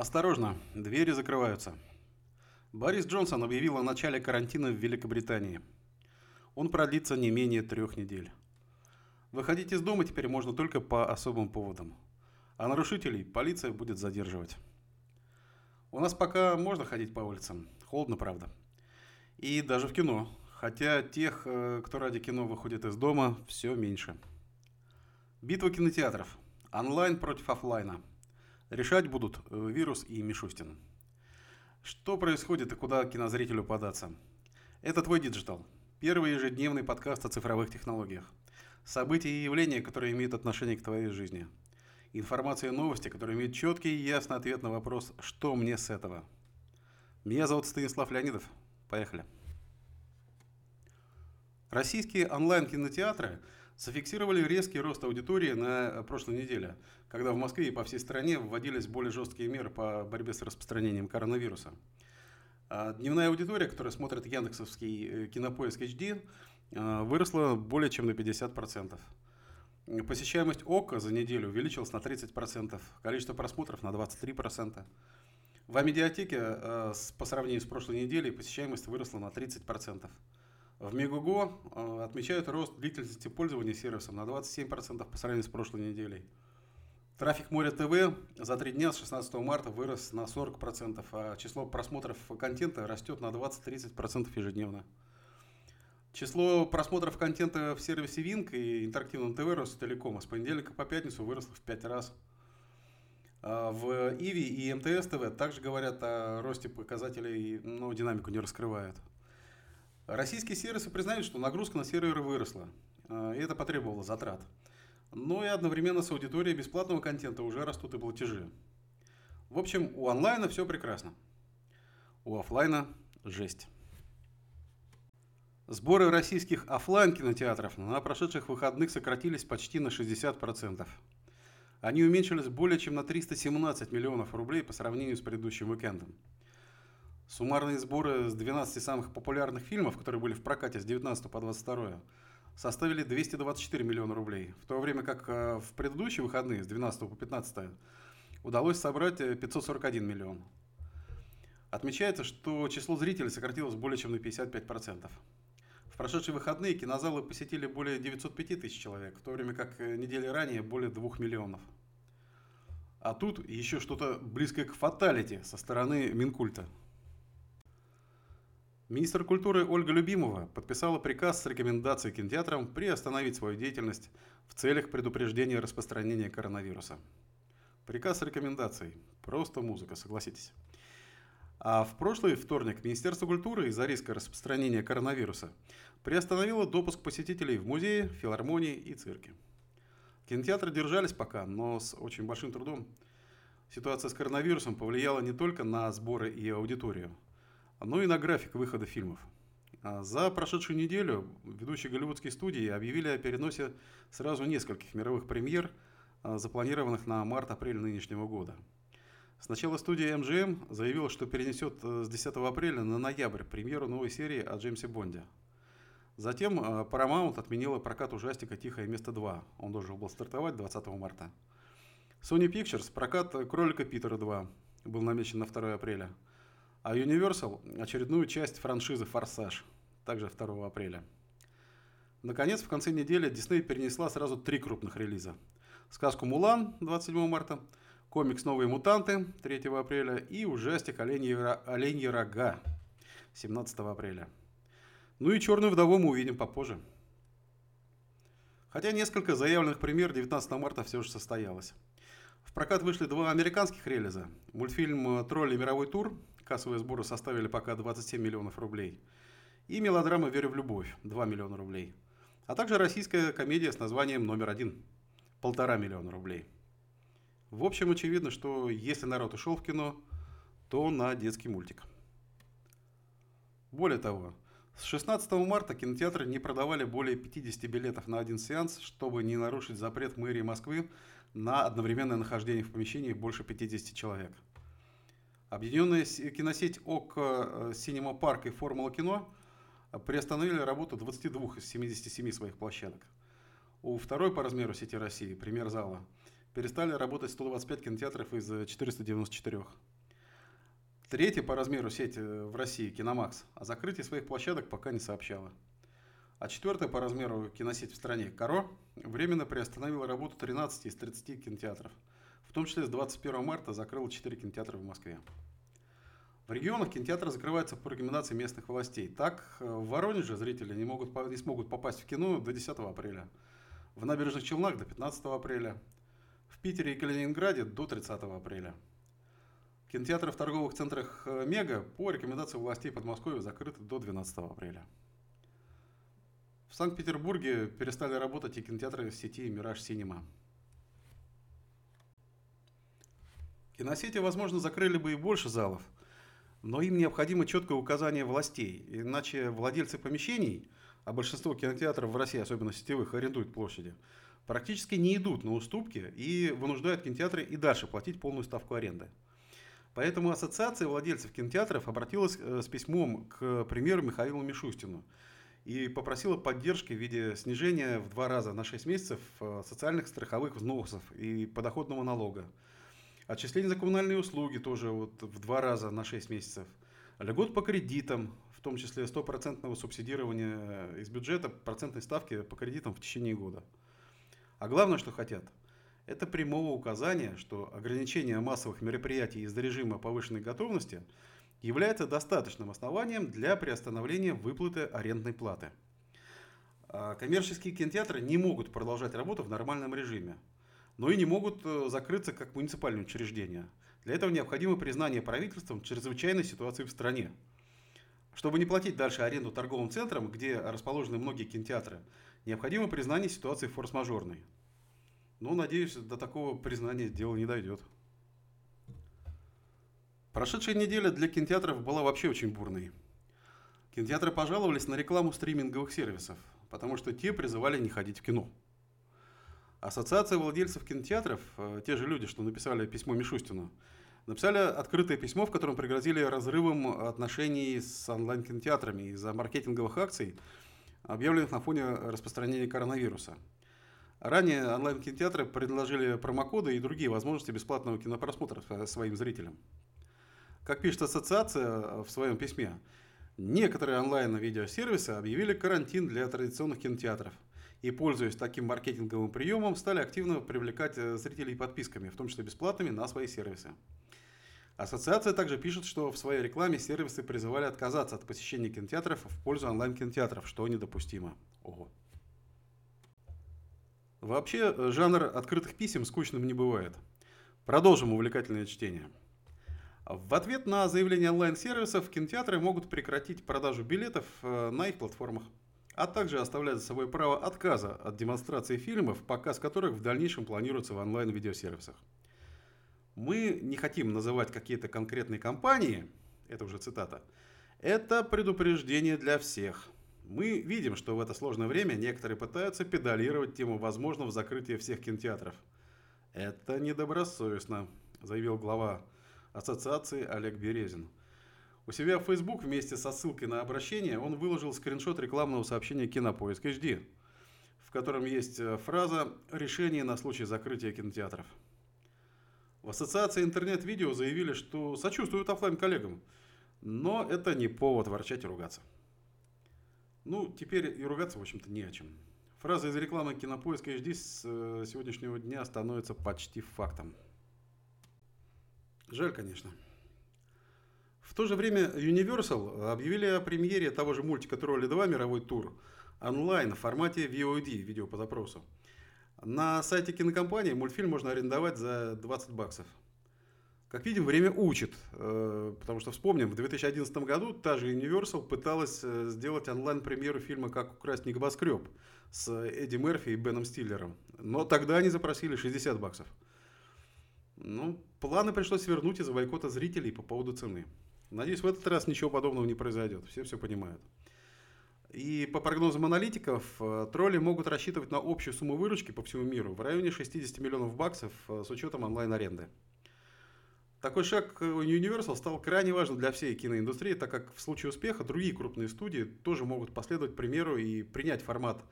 Осторожно, двери закрываются. Борис Джонсон объявил о начале карантина в Великобритании. Он продлится не менее трех недель. Выходить из дома теперь можно только по особым поводам. А нарушителей полиция будет задерживать. У нас пока можно ходить по улицам. Холодно, правда. И даже в кино. Хотя тех, э, кто ради кино выходит из дома, все меньше. Битва кинотеатров. Онлайн против офлайна. Решать будут э, Вирус и Мишустин. Что происходит и куда кинозрителю податься? Это твой digital. Первый ежедневный подкаст о цифровых технологиях. События и явления, которые имеют отношение к твоей жизни. Информация и новости, которые имеют четкий и ясный ответ на вопрос «Что мне с этого?». Меня зовут Станислав Леонидов. Поехали. Российские онлайн-кинотеатры зафиксировали резкий рост аудитории на прошлой неделе, когда в Москве и по всей стране вводились более жесткие меры по борьбе с распространением коронавируса. А дневная аудитория, которая смотрит Яндексовский э, кинопоиск HD, э, выросла более чем на 50%. Посещаемость ОКО за неделю увеличилась на 30%, количество просмотров на 23%. В Амедиатеке э, по сравнению с прошлой неделей посещаемость выросла на 30%. В Мегуго отмечают рост длительности пользования сервисом на 27% по сравнению с прошлой неделей. Трафик Моря ТВ за три дня с 16 марта вырос на 40%, а число просмотров контента растет на 20-30% ежедневно. Число просмотров контента в сервисе Wink и интерактивном ТВ Ростелекома с понедельника по пятницу выросло в 5 раз. А в Иви и МТС ТВ также говорят о росте показателей, но динамику не раскрывают. Российские сервисы признают, что нагрузка на серверы выросла, а, и это потребовало затрат. Но и одновременно с аудиторией бесплатного контента уже растут и платежи. В общем, у онлайна все прекрасно. У офлайна жесть. Сборы российских офлайн кинотеатров на прошедших выходных сократились почти на 60%. Они уменьшились более чем на 317 миллионов рублей по сравнению с предыдущим уикендом. Суммарные сборы с 12 самых популярных фильмов, которые были в прокате с 19 по 22, составили 224 миллиона рублей, в то время как э, в предыдущие выходные, с 12 по 15, удалось собрать 541 э, миллион. Отмечается, что число зрителей сократилось более чем на 55%. В прошедшие выходные кинозалы посетили более 905 тысяч человек, в то время как э, недели ранее более 2 миллионов. А тут еще что-то близкое к фаталити со стороны Минкульта – Министр культуры Ольга Любимова подписала приказ с рекомендацией кинотеатрам приостановить свою деятельность в целях предупреждения распространения коронавируса. Приказ с рекомендацией. Просто музыка, согласитесь. А в прошлый вторник Министерство культуры из-за риска распространения коронавируса приостановило допуск посетителей в музеи, филармонии и цирки. Кинотеатры держались пока, но с очень большим трудом. Ситуация с коронавирусом повлияла не только на сборы и аудиторию – ну и на график выхода фильмов. А за прошедшую неделю ведущие голливудские студии объявили о переносе сразу нескольких мировых премьер, а, запланированных на март-апрель нынешнего года. Сначала студия MGM заявила, что перенесет э, с 10 апреля на ноябрь премьеру новой серии о Джеймсе Бонде. Затем э, Paramount отменила прокат ужастика «Тихое место 2». Он должен был стартовать 20 марта. Sony Pictures прокат «Кролика Питера 2» был намечен на 2 апреля – а Universal – очередную часть франшизы «Форсаж», также 2 апреля. Наконец, в конце недели Disney перенесла сразу три крупных релиза. Сказку «Мулан» 27 марта, комикс «Новые мутанты» 3 апреля и ужастик «Оленьи, Оленьи рога» 17 апреля. Ну и «Черную вдову» мы увидим попозже. Хотя несколько заявленных премьер 19 марта все же состоялось. В прокат вышли два американских релиза. Мультфильм «Тролли. Мировой тур» Кассовые сборы составили пока 27 миллионов рублей. И мелодрама «Верю в любовь» 2 миллиона рублей. А также российская комедия с названием «Номер один» полтора миллиона рублей. В общем, очевидно, что если народ ушел в кино, то на детский мультик. Более того, с 16 марта кинотеатры не продавали более 50 билетов на один сеанс, чтобы не нарушить запрет мэрии Москвы на одновременное нахождение в помещении больше 50 человек – Объединенная киносеть ОК э, Синема Парк и Формула кино приостановили работу 22 из 77 своих площадок. У второй по размеру сети России, пример зала, Перестали работать 125 кинотеатров из 494. Третья по размеру сеть э, в России, Киномакс, о закрытии своих площадок пока не сообщала. А четвертая по размеру киносеть в стране, Каро, временно приостановила работу 13 из 30 кинотеатров. В том числе с 21 марта закрыла 4 кинотеатра в Москве. В регионах кинотеатры закрываются по рекомендации местных властей. Так, э, в Воронеже зрители не, могут, не смогут попасть в кино до 10 апреля. В набережных Челнах до 15 апреля. В Питере и Калининграде до 30 апреля. Кинотеатры в торговых центрах э, «Мега» по рекомендации властей Подмосковья закрыты до 12 апреля. В Санкт-Петербурге перестали работать и кинотеатры сети «Мираж Синема». Киносети, возможно, закрыли бы и больше залов, но им необходимо четкое указание властей, иначе владельцы помещений, а большинство кинотеатров в России, особенно сетевых, арендуют площади, практически не идут на уступки и вынуждают кинотеатры и дальше платить полную ставку аренды. Поэтому Ассоциация владельцев кинотеатров обратилась э, с письмом к премьеру Михаилу Мишустину и попросила поддержки в виде снижения в два раза на 6 месяцев э, социальных страховых взносов и подоходного налога. Отчисление за коммунальные услуги тоже вот в два раза на 6 месяцев. Льгот по кредитам, в том числе стопроцентного субсидирования из бюджета процентной ставки по кредитам в течение года. А главное, что хотят – это прямого указания, что ограничение массовых мероприятий из-за режима повышенной готовности является достаточным основанием для приостановления выплаты арендной платы. А коммерческие кинотеатры не могут продолжать работу в нормальном режиме, но и не могут э, закрыться как муниципальные учреждения. Для этого необходимо признание правительством чрезвычайной ситуации в стране. Чтобы не платить дальше аренду торговым центрам, где расположены многие кинотеатры, необходимо признание ситуации форс-мажорной. Но, надеюсь, до такого признания дело не дойдет. Прошедшая неделя для кинотеатров была вообще очень бурной. Кинотеатры пожаловались на рекламу стриминговых сервисов, потому что те призывали не ходить в кино. Ассоциация владельцев кинотеатров, э, те же люди, что написали письмо Мишустину, написали открытое письмо, в котором пригрозили разрывом отношений с онлайн-кинотеатрами из-за маркетинговых акций, объявленных на фоне распространения коронавируса – Ранее онлайн-кинотеатры предложили промокоды и другие возможности бесплатного кинопросмотра своим зрителям. Как пишет ассоциация в своем письме, некоторые онлайн-видеосервисы объявили карантин для традиционных кинотеатров и, пользуясь таким маркетинговым приемом, стали активно привлекать э, зрителей подписками, в том числе бесплатными, на свои сервисы. Ассоциация также пишет, что в своей рекламе сервисы призывали отказаться от посещения кинотеатров в пользу онлайн-кинотеатров, что недопустимо. Ого. Вообще, э, жанр открытых писем скучным не бывает. Продолжим увлекательное чтение. В ответ на заявление онлайн-сервисов кинотеатры могут прекратить продажу билетов э, на их платформах, а также оставлять за собой право отказа от демонстрации фильмов, показ которых в дальнейшем планируется в онлайн-видеосервисах. Мы не хотим называть какие-то конкретные компании, это уже цитата, это предупреждение для всех – мы видим, что в это сложное время некоторые пытаются педалировать тему возможного закрытия всех кинотеатров. Это недобросовестно, заявил глава ассоциации Олег Березин. У себя в Facebook вместе со ссылкой на обращение он выложил скриншот рекламного сообщения «Кинопоиск HD», в котором есть э, фраза «Решение на случай закрытия кинотеатров». В ассоциации интернет-видео заявили, что сочувствуют офлайн коллегам, но это не повод ворчать и ругаться. Ну, теперь и ругаться, в общем-то, не о чем. Фраза из рекламы Кинопоиска HD с э, сегодняшнего дня становится почти фактом. Жаль, конечно. В то же время Universal объявили о премьере того же мультика «Тролли 2. Мировой тур» онлайн в формате VOD, видео по запросу. На сайте кинокомпании мультфильм можно арендовать за 20 баксов. Как видим, время учит, э, потому что вспомним, в 2011 году та же Universal пыталась э, сделать онлайн-премьеру фильма «Как украсть небоскреб» с Эдди Мерфи и Беном Стиллером. Но тогда они запросили 60 баксов. Ну, планы пришлось вернуть из-за бойкота зрителей по поводу цены. Надеюсь, в этот раз ничего подобного не произойдет. Все все понимают. И по прогнозам аналитиков, э, тролли могут рассчитывать на общую сумму выручки по всему миру в районе 60 миллионов баксов с учетом онлайн-аренды. Такой шаг Universal стал крайне важным для всей киноиндустрии, так как в случае успеха другие крупные студии тоже могут последовать примеру и принять формат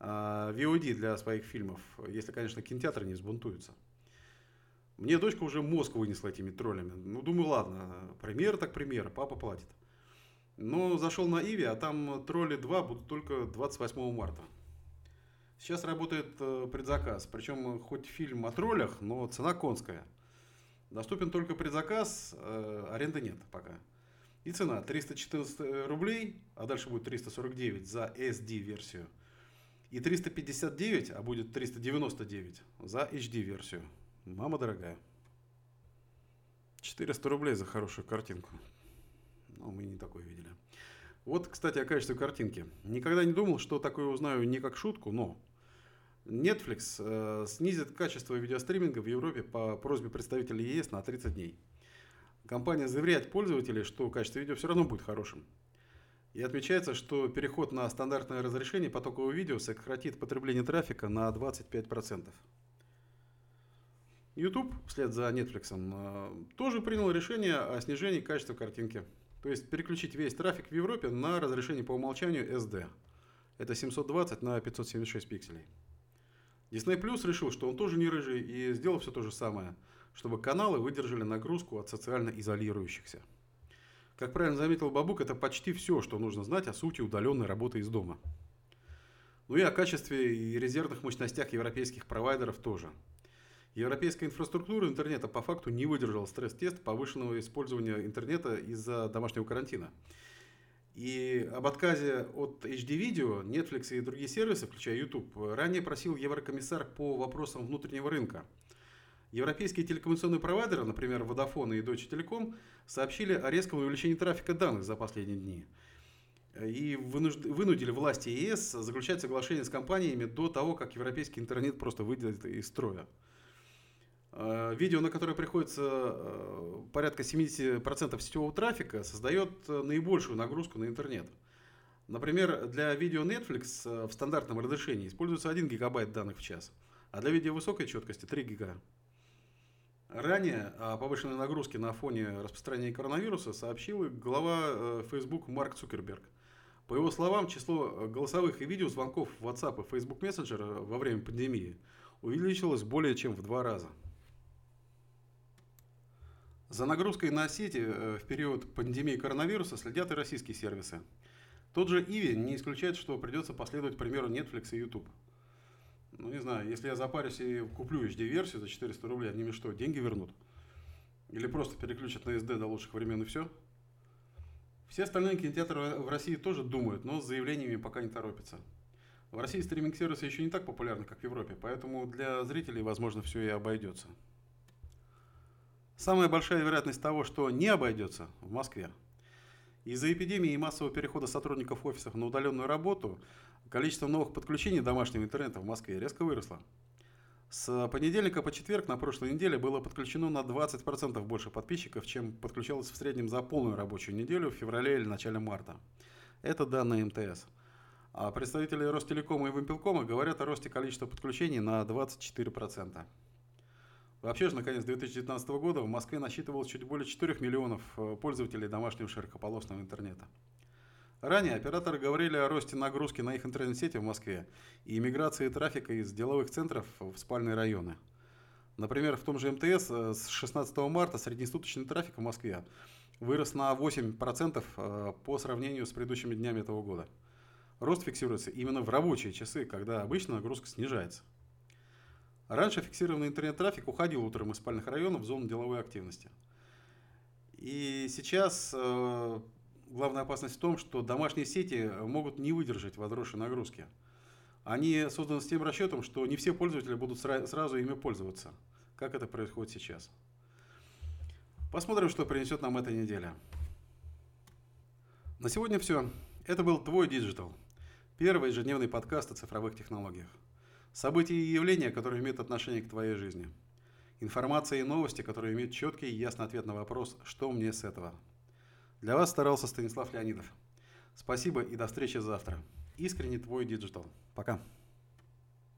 э, VOD для своих фильмов, если, конечно, кинотеатры не взбунтуются. Мне дочка уже мозг вынесла этими троллями. Ну, думаю, ладно, премьер так премьер, папа платит. Но зашел на Иви, а там тролли 2 будут только 28 марта. Сейчас работает э, предзаказ. Причем хоть фильм о троллях, но цена конская. Доступен только предзаказ, э, аренды нет пока. И цена 314 рублей, а дальше будет 349 за SD-версию. И 359, а будет 399 за HD-версию. Мама дорогая. 400 рублей за хорошую картинку. Ну, мы не такое видели. Вот, кстати, о качестве картинки. Никогда не думал, что такое узнаю не как шутку, но Netflix э, снизит качество видеостриминга в Европе по просьбе представителей ЕС на 30 дней. Компания заверяет пользователей, что качество видео все равно будет хорошим. И отмечается, что переход на стандартное разрешение потокового видео сократит потребление трафика на 25%. YouTube, вслед за Netflix, э, тоже принял решение о снижении качества картинки. То есть переключить весь трафик в Европе на разрешение по умолчанию SD. Это 720 на 576 пикселей. Disney Plus решил, что он тоже не рыжий и сделал все то же самое, чтобы каналы выдержали нагрузку от социально изолирующихся. Как правильно заметил Бабук, это почти все, что нужно знать о сути удаленной работы из дома. Ну и о качестве и резервных мощностях европейских провайдеров тоже – Европейская инфраструктура интернета по факту не выдержала стресс-тест повышенного использования интернета из-за домашнего карантина. И об отказе от HD-видео Netflix и другие сервисы, включая YouTube, ранее просил Еврокомиссар по вопросам внутреннего рынка. Европейские телекоммуникационные провайдеры, например, Vodafone и Deutsche Telekom, сообщили о резком увеличении трафика данных за последние дни. И вынудили власти ЕС заключать соглашения с компаниями до того, как европейский интернет просто выйдет из строя. Э, видео, на которое приходится э, порядка 70% сетевого трафика, создает э, наибольшую нагрузку на интернет. Например, для видео Netflix в стандартном разрешении используется 1 гигабайт данных в час, а для видео высокой четкости 3 гига. Ранее о повышенной нагрузке на фоне распространения коронавируса сообщил глава Facebook Марк Цукерберг. По его словам, число голосовых и видеозвонков в WhatsApp и Facebook Messenger во время пандемии увеличилось более чем в два раза. За нагрузкой на сети э, в период пандемии коронавируса следят и российские сервисы. Тот же Иви не исключает, что придется последовать примеру Netflix и YouTube. Ну, не знаю, если я запарюсь и куплю HD-версию за 400 рублей, они мне что, деньги вернут? Или просто переключат на SD до лучших времен и все? Все остальные кинотеатры в России тоже думают, но с заявлениями пока не торопятся. В России стриминг-сервисы еще не так популярны, как в Европе, поэтому для зрителей, возможно, все и обойдется. Самая большая вероятность того, что не обойдется в Москве. Из-за эпидемии и массового перехода сотрудников офисов на удаленную работу количество новых подключений домашнего интернета в Москве резко выросло. С понедельника по четверг на прошлой неделе было подключено на 20% больше подписчиков, чем подключалось в среднем за полную рабочую неделю в феврале или начале марта. Это данные МТС. А представители Ростелекома и Вимпелкома говорят о росте количества подключений на 24%. Вообще же, на конец 2019 года в Москве насчитывалось чуть более 4 миллионов э, пользователей домашнего широкополосного интернета. Ранее операторы говорили о росте нагрузки на их интернет-сети в Москве и миграции трафика из деловых центров в спальные районы. Например, в том же МТС э, с 16 марта среднесуточный трафик в Москве вырос на 8% э, по сравнению с предыдущими днями этого года. Рост фиксируется именно в рабочие часы, когда обычно нагрузка снижается. Раньше фиксированный интернет-трафик уходил утром из спальных районов в зону деловой активности. И сейчас э, главная опасность в том, что домашние сети могут не выдержать возросшей нагрузки. Они созданы с тем расчетом, что не все пользователи будут сра- сразу ими пользоваться, как это происходит сейчас. Посмотрим, что принесет нам эта неделя. На сегодня все. Это был Твой Digital, первый ежедневный подкаст о цифровых технологиях. События и явления, которые имеют отношение к твоей жизни. Информация и новости, которые имеют четкий и ясный ответ на вопрос «Что мне с этого?». Для вас старался Станислав Леонидов. Спасибо и до встречи завтра. Искренне твой digital. Пока.